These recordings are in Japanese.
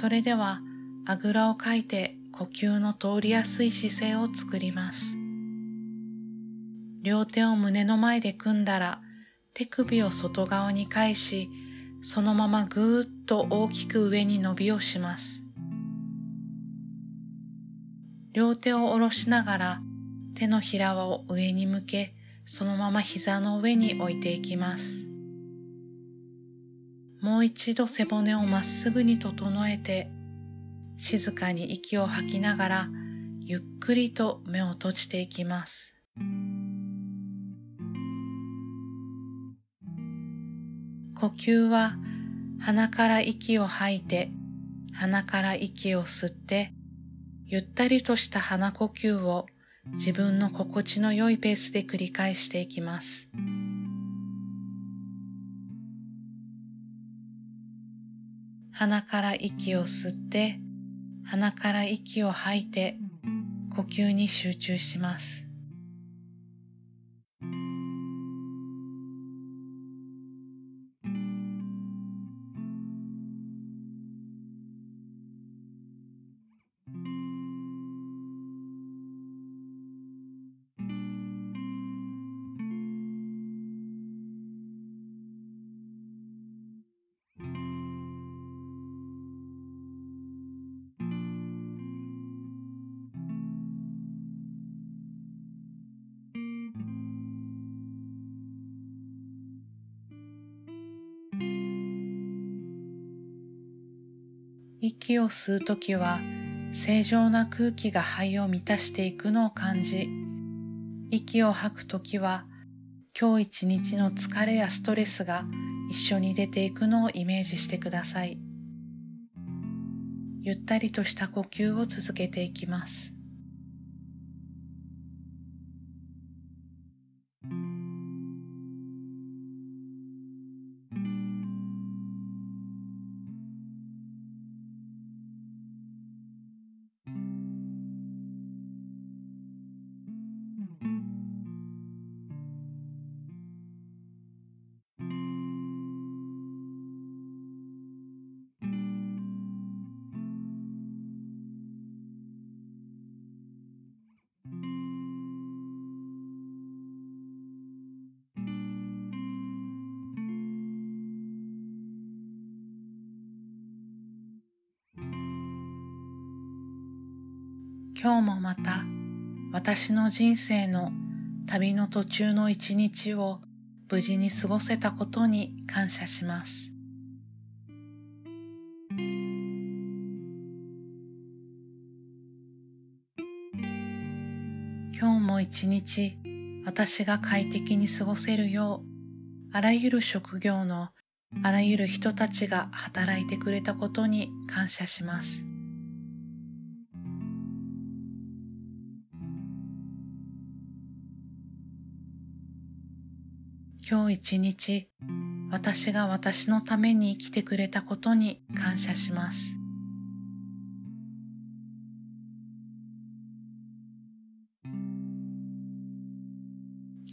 それではあぐらをかいて呼吸の通りやすい姿勢を作ります。両手を胸の前で組んだら手首を外側に返し、そのままぐーっと大きく上に伸びをします。両手を下ろしながら手のひらを上に向け、そのまま膝の上に置いていきます。もう一度背骨をまっすぐに整えて、静かに息を吐きながら、ゆっくりと目を閉じていきます。呼吸は鼻から息を吐いて、鼻から息を吸って、ゆったりとした鼻呼吸を自分の心地の良いペースで繰り返していきます。鼻から息を吸って、鼻から息を吐いて、呼吸に集中します。息を吸うときは正常な空気が肺を満たしていくのを感じ、息を吐くときは今日一日の疲れやストレスが一緒に出ていくのをイメージしてください。ゆったりとした呼吸を続けていきます。今日もまた私の人生の旅の途中の一日を無事に過ごせたことに感謝します。今日も一日私が快適に過ごせるようあらゆる職業のあらゆる人たちが働いてくれたことに感謝します。今日一日私が私のために生きてくれたことに感謝します。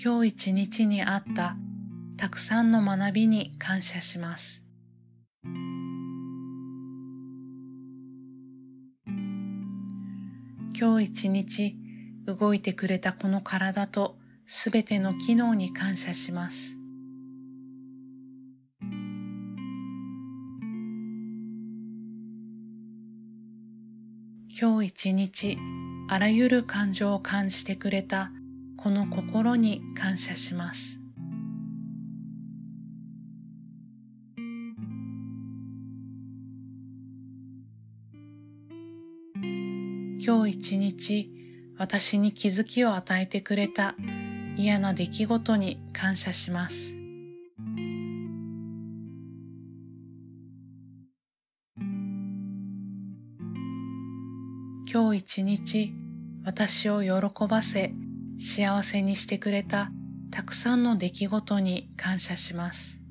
今日一日にあったたくさんの学びに感謝します。今日一日動いてくれたこの体とすべての機能に感謝します。今日一日あらゆる感情を感じてくれたこの心に感謝します。今日一日私に気づきを与えてくれた嫌な出来事に感謝します。今日一日私を喜ばせ幸せにしてくれたたくさんの出来事に感謝します。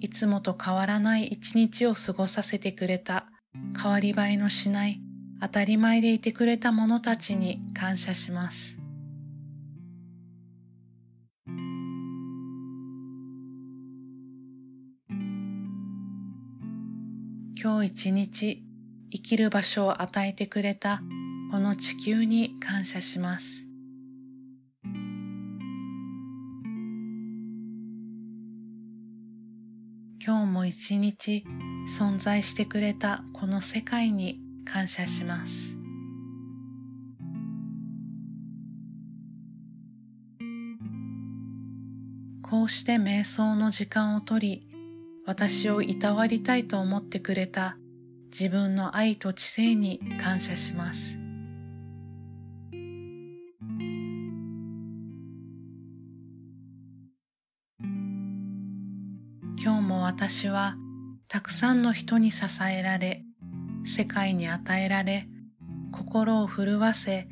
いつもと変わらない一日を過ごさせてくれた、変わり映えのしない当たり前でいてくれた者たちに感謝します。今日一日生きる場所を与えてくれたこの地球に感謝します。今日も一日存在してくれたこの世界に感謝します。こうして瞑想の時間をとり、私をいたわりたいと思ってくれた自分の愛と知性に感謝します。今日も私はたくさんの人に支えられ、世界に与えられ、心を震わせ、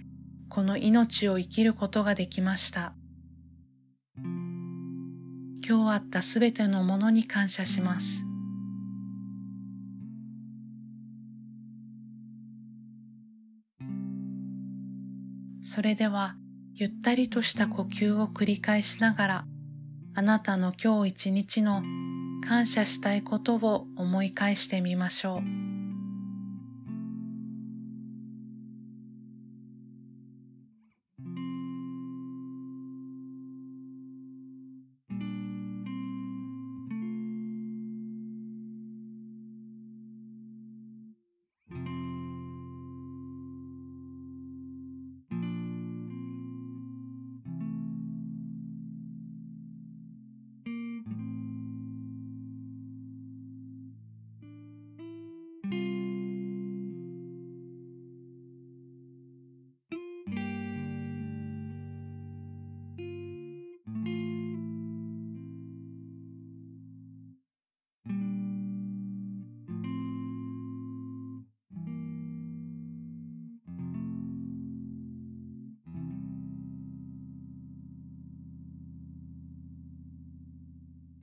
この命を生きることができました。今日あったすべてのものに感謝します。それでは、ゆったりとした呼吸を繰り返しながら、あなたの今日一日の感謝したいことを思い返してみましょう。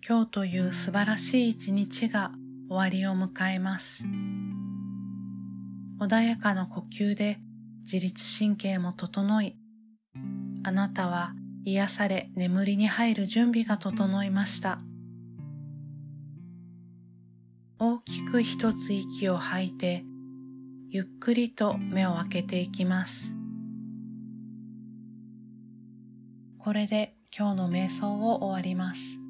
今日という素晴らしい一日が終わりを迎えます。穏やかな呼吸で自律神経も整い、あなたは癒され眠りに入る準備が整いました。大きく一つ息を吐いて、ゆっくりと目を開けていきます。これで今日の瞑想を終わります。